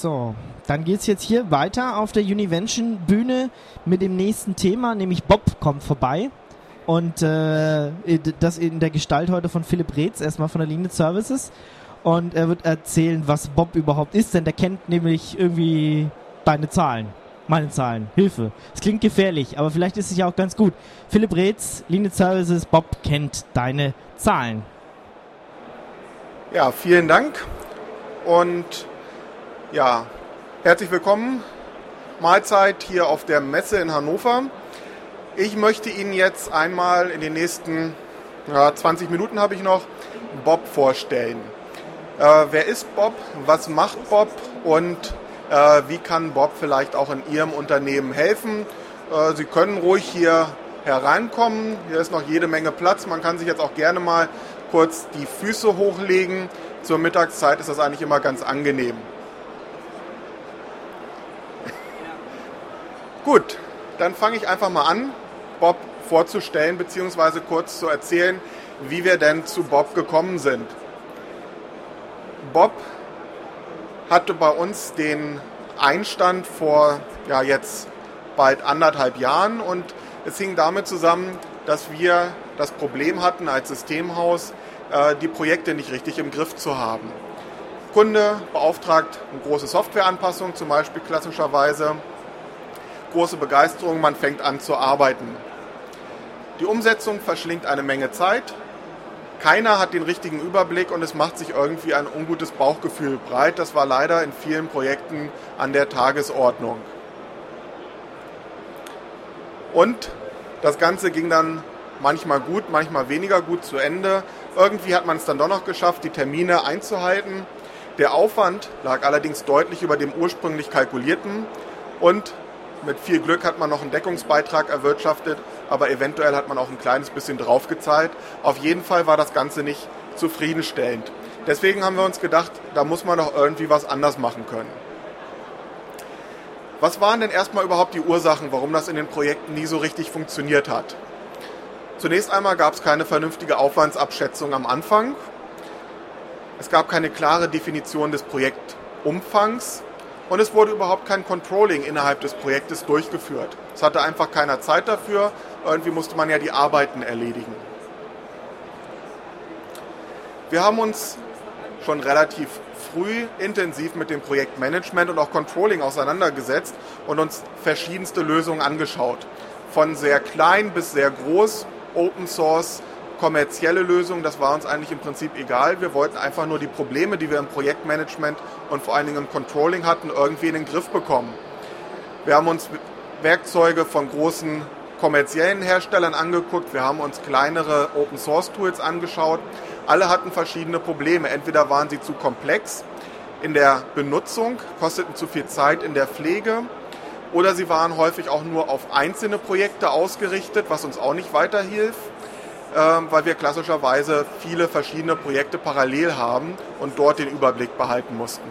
So, dann geht es jetzt hier weiter auf der Univention Bühne mit dem nächsten Thema, nämlich Bob kommt vorbei. Und äh, das in der Gestalt heute von Philipp Reetz, erstmal von der Linie Services. Und er wird erzählen, was Bob überhaupt ist, denn der kennt nämlich irgendwie deine Zahlen. Meine Zahlen. Hilfe. Es klingt gefährlich, aber vielleicht ist es ja auch ganz gut. Philipp Reetz, Linie Services, Bob kennt deine Zahlen. Ja, vielen Dank. Und ja, herzlich willkommen. Mahlzeit hier auf der Messe in Hannover. Ich möchte Ihnen jetzt einmal in den nächsten ja, 20 Minuten habe ich noch Bob vorstellen. Äh, wer ist Bob? Was macht Bob? Und äh, wie kann Bob vielleicht auch in Ihrem Unternehmen helfen? Äh, Sie können ruhig hier hereinkommen. Hier ist noch jede Menge Platz. Man kann sich jetzt auch gerne mal kurz die Füße hochlegen. Zur Mittagszeit ist das eigentlich immer ganz angenehm. Gut, dann fange ich einfach mal an. Bob vorzustellen bzw. kurz zu erzählen, wie wir denn zu Bob gekommen sind. Bob hatte bei uns den Einstand vor ja, jetzt bald anderthalb Jahren und es hing damit zusammen, dass wir das Problem hatten als Systemhaus, äh, die Projekte nicht richtig im Griff zu haben. Kunde beauftragt eine große Softwareanpassung, zum Beispiel klassischerweise große Begeisterung, man fängt an zu arbeiten. Die Umsetzung verschlingt eine Menge Zeit. Keiner hat den richtigen Überblick und es macht sich irgendwie ein ungutes Bauchgefühl breit. Das war leider in vielen Projekten an der Tagesordnung. Und das Ganze ging dann manchmal gut, manchmal weniger gut zu Ende. Irgendwie hat man es dann doch noch geschafft, die Termine einzuhalten. Der Aufwand lag allerdings deutlich über dem ursprünglich kalkulierten und mit viel Glück hat man noch einen Deckungsbeitrag erwirtschaftet, aber eventuell hat man auch ein kleines bisschen draufgezahlt. Auf jeden Fall war das Ganze nicht zufriedenstellend. Deswegen haben wir uns gedacht, da muss man doch irgendwie was anders machen können. Was waren denn erstmal überhaupt die Ursachen, warum das in den Projekten nie so richtig funktioniert hat? Zunächst einmal gab es keine vernünftige Aufwandsabschätzung am Anfang. Es gab keine klare Definition des Projektumfangs und es wurde überhaupt kein Controlling innerhalb des Projektes durchgeführt. Es hatte einfach keiner Zeit dafür. Irgendwie musste man ja die Arbeiten erledigen. Wir haben uns schon relativ früh intensiv mit dem Projektmanagement und auch Controlling auseinandergesetzt und uns verschiedenste Lösungen angeschaut. Von sehr klein bis sehr groß, Open Source, kommerzielle Lösungen, das war uns eigentlich im Prinzip egal. Wir wollten einfach nur die Probleme, die wir im Projektmanagement und vor allen Dingen im Controlling hatten, irgendwie in den Griff bekommen. Wir haben uns Werkzeuge von großen kommerziellen Herstellern angeguckt, wir haben uns kleinere Open Source Tools angeschaut. Alle hatten verschiedene Probleme. Entweder waren sie zu komplex in der Benutzung, kosteten zu viel Zeit in der Pflege oder sie waren häufig auch nur auf einzelne Projekte ausgerichtet, was uns auch nicht weiterhilft weil wir klassischerweise viele verschiedene Projekte parallel haben und dort den Überblick behalten mussten.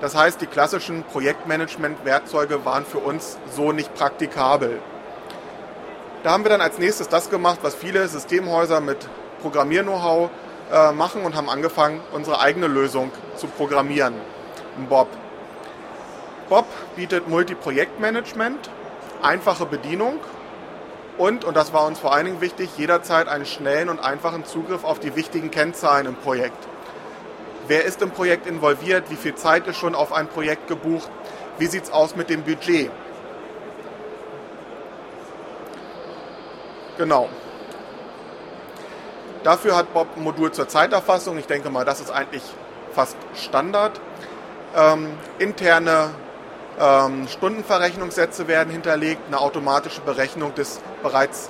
Das heißt, die klassischen Projektmanagement-Werkzeuge waren für uns so nicht praktikabel. Da haben wir dann als nächstes das gemacht, was viele Systemhäuser mit Programmier-Know-how äh, machen und haben angefangen, unsere eigene Lösung zu programmieren, Bob. Bob bietet Multi-Projektmanagement, einfache Bedienung und, und das war uns vor allen Dingen wichtig, jederzeit einen schnellen und einfachen Zugriff auf die wichtigen Kennzahlen im Projekt. Wer ist im Projekt involviert? Wie viel Zeit ist schon auf ein Projekt gebucht? Wie sieht es aus mit dem Budget? Genau. Dafür hat Bob ein Modul zur Zeiterfassung. Ich denke mal, das ist eigentlich fast Standard. Ähm, interne ähm, Stundenverrechnungssätze werden hinterlegt, eine automatische Berechnung des bereits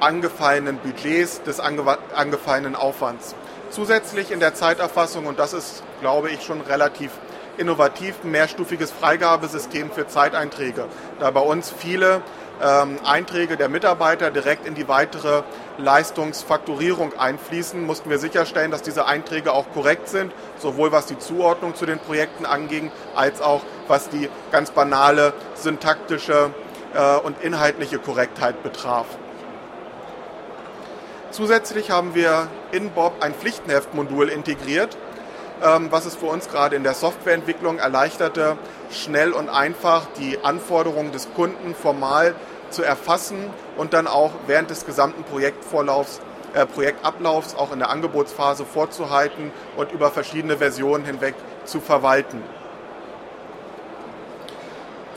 angefallenen Budgets, des ange angefallenen Aufwands. Zusätzlich in der Zeiterfassung, und das ist, glaube ich, schon relativ innovativ, ein mehrstufiges Freigabesystem für Zeiteinträge, da bei uns viele ähm, Einträge der Mitarbeiter direkt in die weitere Leistungsfakturierung einfließen, mussten wir sicherstellen, dass diese Einträge auch korrekt sind, sowohl was die Zuordnung zu den Projekten anging, als auch was die ganz banale syntaktische äh, und inhaltliche Korrektheit betraf. Zusätzlich haben wir in Bob ein Pflichtenheftmodul integriert. ähm, was es für uns gerade in der Softwareentwicklung erleichterte, schnell und einfach die Anforderungen des Kunden formal zu erfassen und dann auch während des gesamten Projektvorlaufs, äh, Projektablaufs auch in der Angebotsphase vorzuhalten und über verschiedene Versionen hinweg zu verwalten.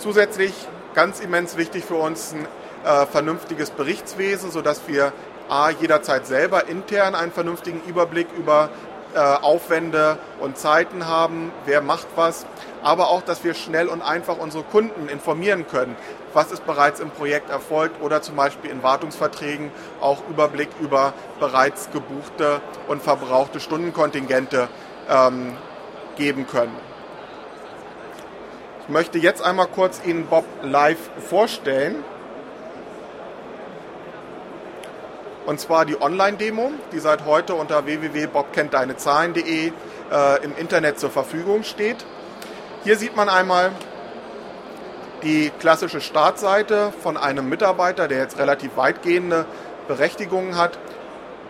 Zusätzlich ganz immens wichtig für uns ein äh, vernünftiges Berichtswesen, sodass wir A, jederzeit selber intern einen vernünftigen Überblick über äh, Aufwände und Zeiten haben, wer macht was, aber auch, dass wir schnell und einfach unsere Kunden informieren können, was ist bereits im Projekt erfolgt oder zum Beispiel in Wartungsverträgen auch Überblick über bereits gebuchte und verbrauchte Stundenkontingente ähm, geben können. Ich möchte jetzt einmal kurz Ihnen Bob live vorstellen. Und zwar die Online-Demo, die seit heute unter www.bobkenntdeinezahlen.de äh, im Internet zur Verfügung steht. Hier sieht man einmal die klassische Startseite von einem Mitarbeiter, der jetzt relativ weitgehende Berechtigungen hat.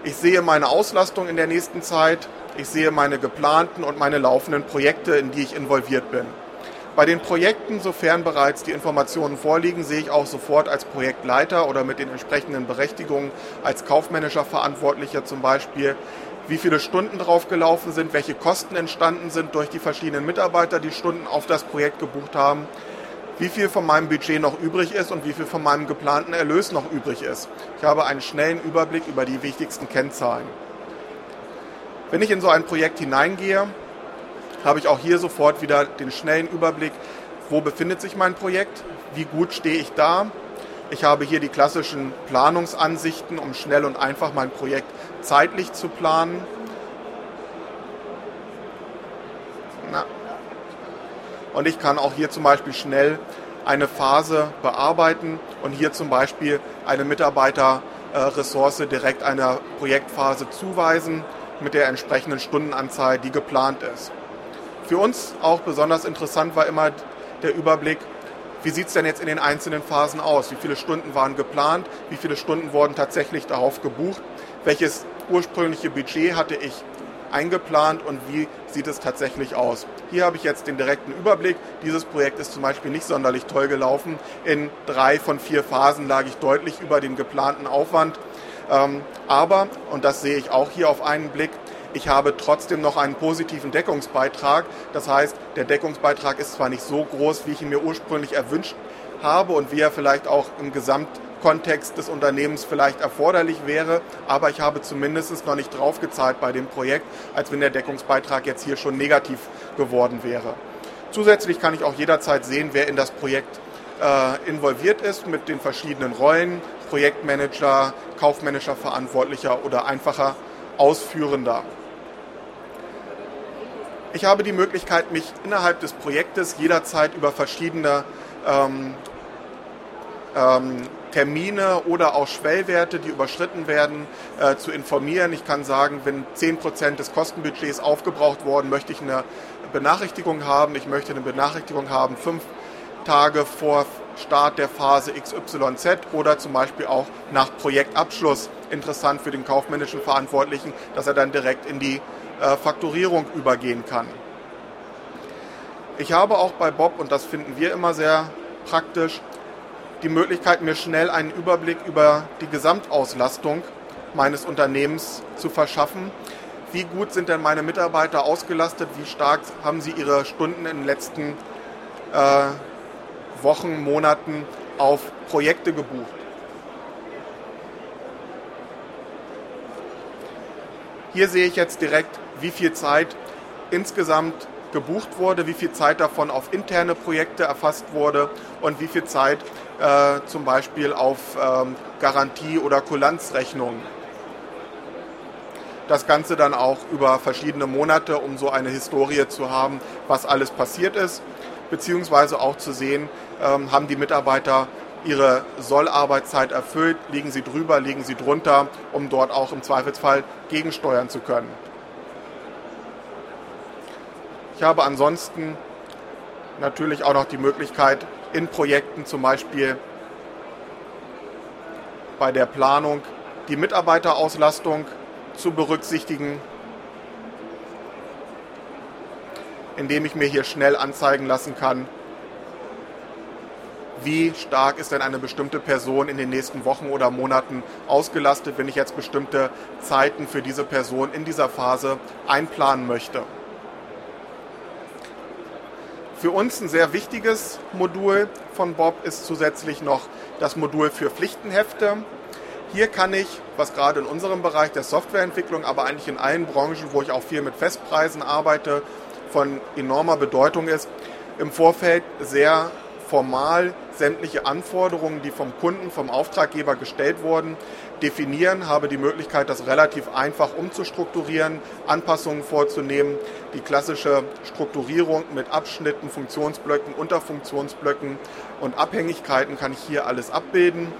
Ich sehe meine Auslastung in der nächsten Zeit. Ich sehe meine geplanten und meine laufenden Projekte, in die ich involviert bin. Bei den Projekten, sofern bereits die Informationen vorliegen, sehe ich auch sofort als Projektleiter oder mit den entsprechenden Berechtigungen als kaufmännischer Verantwortlicher zum Beispiel, wie viele Stunden draufgelaufen sind, welche Kosten entstanden sind durch die verschiedenen Mitarbeiter, die Stunden auf das Projekt gebucht haben, wie viel von meinem Budget noch übrig ist und wie viel von meinem geplanten Erlös noch übrig ist. Ich habe einen schnellen Überblick über die wichtigsten Kennzahlen. Wenn ich in so ein Projekt hineingehe, habe ich auch hier sofort wieder den schnellen Überblick, wo befindet sich mein Projekt, wie gut stehe ich da. Ich habe hier die klassischen Planungsansichten, um schnell und einfach mein Projekt zeitlich zu planen. Na. Und ich kann auch hier zum Beispiel schnell eine Phase bearbeiten und hier zum Beispiel eine Mitarbeiterressource direkt einer Projektphase zuweisen mit der entsprechenden Stundenanzahl, die geplant ist. Für uns auch besonders interessant war immer der Überblick, wie sieht es denn jetzt in den einzelnen Phasen aus? Wie viele Stunden waren geplant? Wie viele Stunden wurden tatsächlich darauf gebucht? Welches ursprüngliche Budget hatte ich eingeplant und wie sieht es tatsächlich aus? Hier habe ich jetzt den direkten Überblick. Dieses Projekt ist zum Beispiel nicht sonderlich toll gelaufen. In drei von vier Phasen lag ich deutlich über dem geplanten Aufwand. Ähm, aber, und das sehe ich auch hier auf einen Blick, ich habe trotzdem noch einen positiven Deckungsbeitrag. Das heißt, der Deckungsbeitrag ist zwar nicht so groß, wie ich ihn mir ursprünglich erwünscht habe und wie er vielleicht auch im Gesamtkontext des Unternehmens vielleicht erforderlich wäre, aber ich habe zumindest noch nicht draufgezahlt bei dem Projekt, als wenn der Deckungsbeitrag jetzt hier schon negativ geworden wäre. Zusätzlich kann ich auch jederzeit sehen, wer in das Projekt äh, involviert ist mit den verschiedenen Rollen, Projektmanager, kaufmännischer Verantwortlicher oder einfacher Ausführender. Ich habe die Möglichkeit, mich innerhalb des Projektes jederzeit über verschiedene ähm, ähm, Termine oder auch Schwellwerte, die überschritten werden, äh, zu informieren. Ich kann sagen, wenn 10% des Kostenbudgets aufgebraucht worden, möchte ich eine Benachrichtigung haben. Ich möchte eine Benachrichtigung haben, fünf Tage vor Start der Phase XYZ oder zum Beispiel auch nach Projektabschluss interessant für den kaufmännischen Verantwortlichen, dass er dann direkt in die äh, Fakturierung übergehen kann. Ich habe auch bei Bob, und das finden wir immer sehr praktisch, die Möglichkeit, mir schnell einen Überblick über die Gesamtauslastung meines Unternehmens zu verschaffen. Wie gut sind denn meine Mitarbeiter ausgelastet? Wie stark haben sie ihre Stunden in den letzten äh, Wochen, Monaten auf Projekte gebucht? Hier sehe ich jetzt direkt, wie viel Zeit insgesamt gebucht wurde, wie viel Zeit davon auf interne Projekte erfasst wurde und wie viel Zeit äh, zum Beispiel auf ähm, Garantie- oder Kulanzrechnungen. Das Ganze dann auch über verschiedene Monate, um so eine Historie zu haben, was alles passiert ist, beziehungsweise auch zu sehen, ähm, haben die Mitarbeiter ihre Sollarbeitszeit erfüllt, liegen sie drüber, liegen sie drunter, um dort auch im Zweifelsfall gegensteuern zu können. Ich habe ansonsten natürlich auch noch die Möglichkeit, in Projekten zum Beispiel bei der Planung die Mitarbeiterauslastung zu berücksichtigen. indem ich mir hier schnell anzeigen lassen kann, wie stark ist denn eine bestimmte Person in den nächsten Wochen oder Monaten ausgelastet, wenn ich jetzt bestimmte Zeiten für diese Person in dieser Phase einplanen möchte. Für uns ein sehr wichtiges Modul von Bob ist zusätzlich noch das Modul für Pflichtenhefte. Hier kann ich, was gerade in unserem Bereich der Softwareentwicklung, aber eigentlich in allen Branchen, wo ich auch viel mit Festpreisen arbeite, von enormer Bedeutung ist, im Vorfeld sehr formal sämtliche Anforderungen, die vom Kunden, vom Auftraggeber gestellt wurden, definieren, habe die Möglichkeit, das relativ einfach umzustrukturieren, Anpassungen vorzunehmen. Die klassische Strukturierung mit Abschnitten, Funktionsblöcken, Unterfunktionsblöcken und Abhängigkeiten kann ich hier alles abbilden.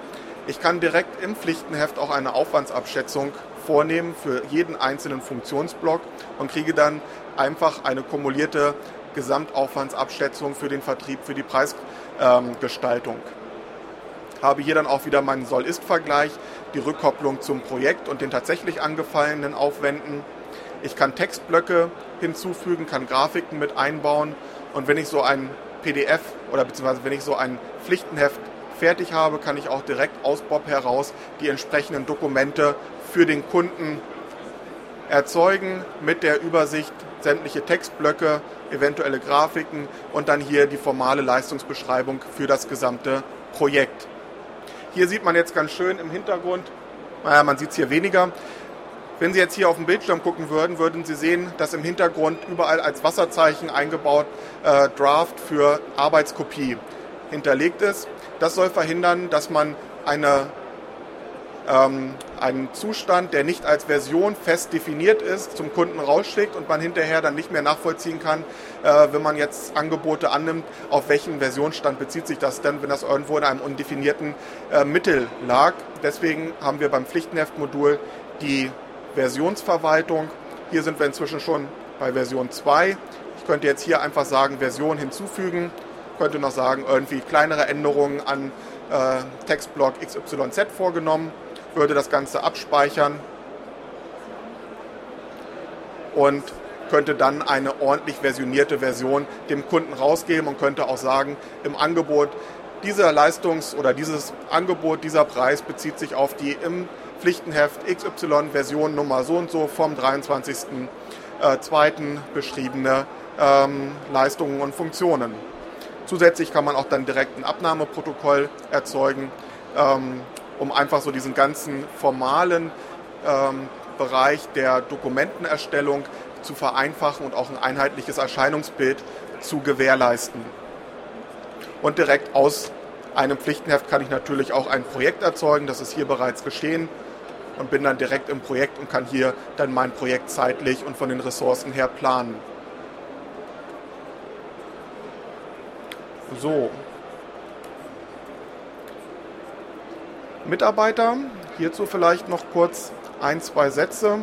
Ich kann direkt im Pflichtenheft auch eine Aufwandsabschätzung vornehmen für jeden einzelnen Funktionsblock und kriege dann einfach eine kumulierte Gesamtaufwandsabschätzung für den Vertrieb, für die Preisgestaltung. Habe hier dann auch wieder meinen Soll-Ist-Vergleich, die Rückkopplung zum Projekt und den tatsächlich angefallenen Aufwänden. Ich kann Textblöcke hinzufügen, kann Grafiken mit einbauen und wenn ich so ein PDF oder beziehungsweise wenn ich so ein Pflichtenheft fertig habe, kann ich auch direkt aus Bob heraus die entsprechenden Dokumente für den Kunden erzeugen mit der Übersicht sämtliche Textblöcke, eventuelle Grafiken und dann hier die formale Leistungsbeschreibung für das gesamte Projekt. Hier sieht man jetzt ganz schön im Hintergrund, naja, man sieht es hier weniger. Wenn Sie jetzt hier auf den Bildschirm gucken würden, würden Sie sehen, dass im Hintergrund überall als Wasserzeichen eingebaut äh, Draft für Arbeitskopie hinterlegt ist. Das soll verhindern, dass man eine, ähm, einen Zustand, der nicht als Version fest definiert ist, zum Kunden rausschickt und man hinterher dann nicht mehr nachvollziehen kann, äh, wenn man jetzt Angebote annimmt, auf welchen Versionsstand bezieht sich das denn, wenn das irgendwo in einem undefinierten äh, Mittel lag. Deswegen haben wir beim Pflichtenheftmodul die Versionsverwaltung. Hier sind wir inzwischen schon bei Version 2. Ich könnte jetzt hier einfach sagen, Version hinzufügen könnte noch sagen, irgendwie kleinere Änderungen an äh, Textblock XYZ vorgenommen, würde das Ganze abspeichern und könnte dann eine ordentlich versionierte Version dem Kunden rausgeben und könnte auch sagen, im Angebot dieser Leistungs- oder dieses Angebot, dieser Preis bezieht sich auf die im Pflichtenheft XY Version Nummer so und so vom 23.02. Äh, beschriebene ähm, Leistungen und Funktionen. Zusätzlich kann man auch dann direkt ein Abnahmeprotokoll erzeugen, ähm, um einfach so diesen ganzen formalen ähm, Bereich der Dokumentenerstellung zu vereinfachen und auch ein einheitliches Erscheinungsbild zu gewährleisten. Und direkt aus einem Pflichtenheft kann ich natürlich auch ein Projekt erzeugen, das ist hier bereits geschehen und bin dann direkt im Projekt und kann hier dann mein Projekt zeitlich und von den Ressourcen her planen. So. Mitarbeiter, hierzu vielleicht noch kurz ein, zwei Sätze.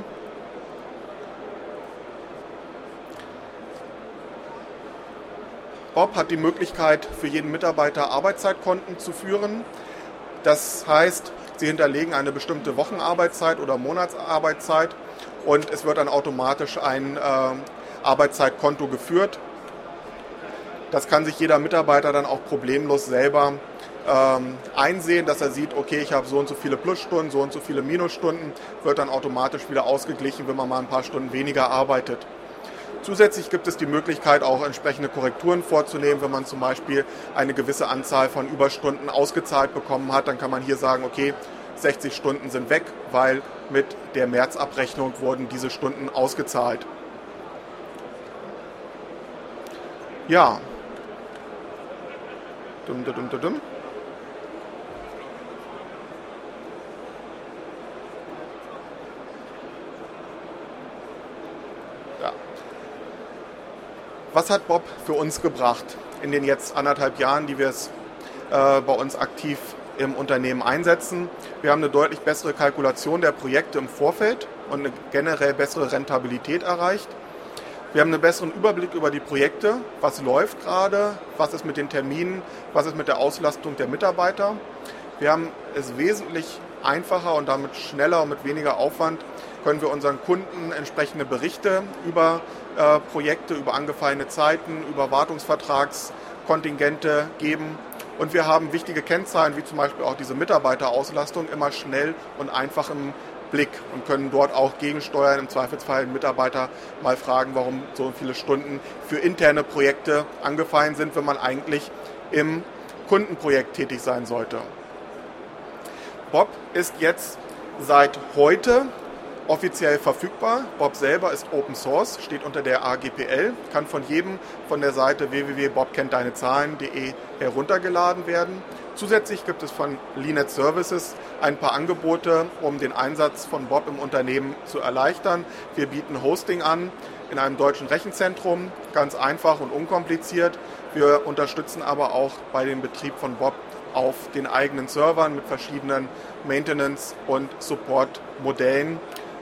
Bob hat die Möglichkeit, für jeden Mitarbeiter Arbeitszeitkonten zu führen. Das heißt, Sie hinterlegen eine bestimmte Wochenarbeitszeit oder Monatsarbeitszeit und es wird dann automatisch ein äh, Arbeitszeitkonto geführt das kann sich jeder Mitarbeiter dann auch problemlos selber ähm, einsehen, dass er sieht, okay, ich habe so und so viele Plusstunden, so und so viele Minusstunden, wird dann automatisch wieder ausgeglichen, wenn man mal ein paar Stunden weniger arbeitet. Zusätzlich gibt es die Möglichkeit, auch entsprechende Korrekturen vorzunehmen. Wenn man zum Beispiel eine gewisse Anzahl von Überstunden ausgezahlt bekommen hat, dann kann man hier sagen, okay, 60 Stunden sind weg, weil mit der Märzabrechnung wurden diese Stunden ausgezahlt. Ja, Dum, dum, dum, dum. Was hat Bob für uns gebracht in den jetzt anderthalb Jahren, die wir es äh, bei uns aktiv im Unternehmen einsetzen? Wir haben eine deutlich bessere Kalkulation der Projekte im Vorfeld und eine generell bessere Rentabilität erreicht. Wir haben einen besseren Überblick über die Projekte, was läuft gerade, was ist mit den Terminen, was ist mit der Auslastung der Mitarbeiter. Wir haben es wesentlich einfacher und damit schneller und mit weniger Aufwand können wir unseren Kunden entsprechende Berichte über äh, Projekte, über angefallene Zeiten, über Wartungsvertragskontingente geben. Und wir haben wichtige Kennzahlen, wie zum Beispiel auch diese Mitarbeiterauslastung, immer schnell und einfach im Blick und können dort auch gegensteuern. Im Zweifelsfall einen Mitarbeiter mal fragen, warum so viele Stunden für interne Projekte angefallen sind, wenn man eigentlich im Kundenprojekt tätig sein sollte. Bob ist jetzt seit heute offiziell verfügbar. Bob selber ist Open Source, steht unter der AGPL, kann von jedem von der Seite www.bobkenntdeinezahlen.de heruntergeladen werden. Zusätzlich gibt es von Linet Services ein paar Angebote, um den Einsatz von Bob im Unternehmen zu erleichtern. Wir bieten Hosting an in einem deutschen Rechenzentrum, ganz einfach und unkompliziert. Wir unterstützen aber auch bei dem Betrieb von Bob auf den eigenen Servern mit verschiedenen Maintenance- und Support-Modellen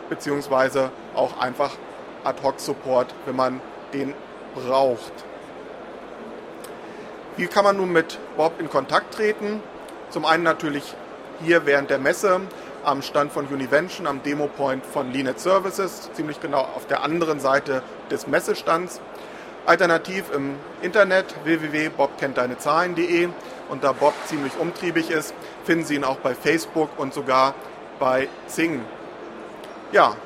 beziehungsweise auch einfach Ad-Hoc-Support, wenn man den braucht. Wie kann man nun mit Bob in Kontakt treten? Zum einen natürlich hier während der Messe am Stand von Univention, am Demo-Point von Linet Services, ziemlich genau auf der anderen Seite des Messestands. Alternativ im Internet www.bobkenntdeinezahlen.de und da Bob ziemlich umtriebig ist, finden Sie ihn auch bei Facebook und sogar bei Zing. Ja,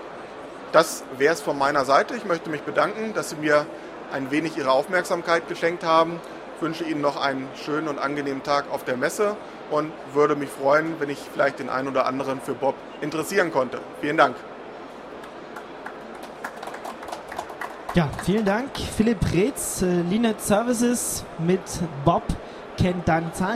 das wäre es von meiner Seite. Ich möchte mich bedanken, dass Sie mir ein wenig Ihre Aufmerksamkeit geschenkt haben. Ich wünsche Ihnen noch einen schönen und angenehmen Tag auf der Messe und würde mich freuen, wenn ich vielleicht den einen oder anderen für Bob interessieren konnte. Vielen Dank. Ja, vielen Dank. Philipp Reetz, äh, Linet Services mit Bob kennt deine Zahlen.